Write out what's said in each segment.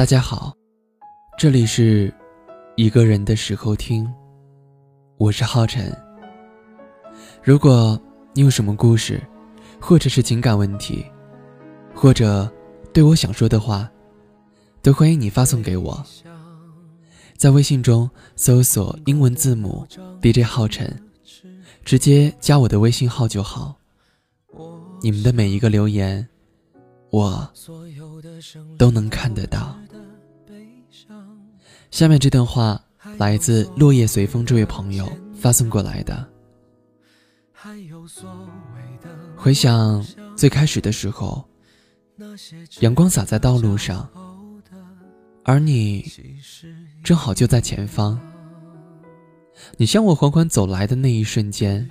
大家好，这里是一个人的时候听，我是浩辰。如果你有什么故事，或者是情感问题，或者对我想说的话，都欢迎你发送给我。在微信中搜索英文字母 DJ 浩辰，直接加我的微信号就好。你们的每一个留言，我都能看得到。下面这段话来自落叶随风这位朋友发送过来的。回想最开始的时候，阳光洒在道路上，而你正好就在前方。你向我缓缓走来的那一瞬间，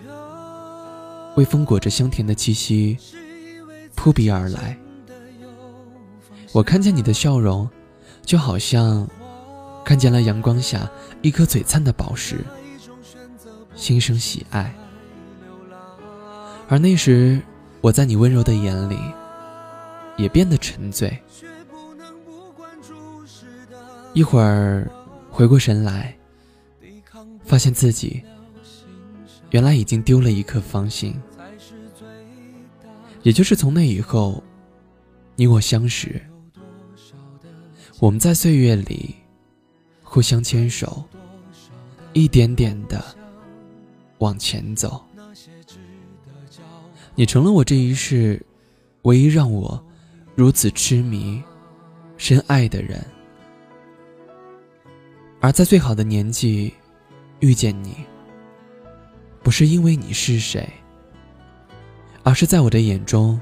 微风裹着香甜的气息扑鼻而来。我看见你的笑容，就好像……看见了阳光下一颗璀璨的宝石，心生喜爱。而那时，我在你温柔的眼里，也变得沉醉。一会儿，回过神来，发现自己原来已经丢了一颗芳心。也就是从那以后，你我相识，我们在岁月里。互相牵手，一点点的往前走。你成了我这一世唯一让我如此痴迷、深爱的人。而在最好的年纪遇见你，不是因为你是谁，而是在我的眼中，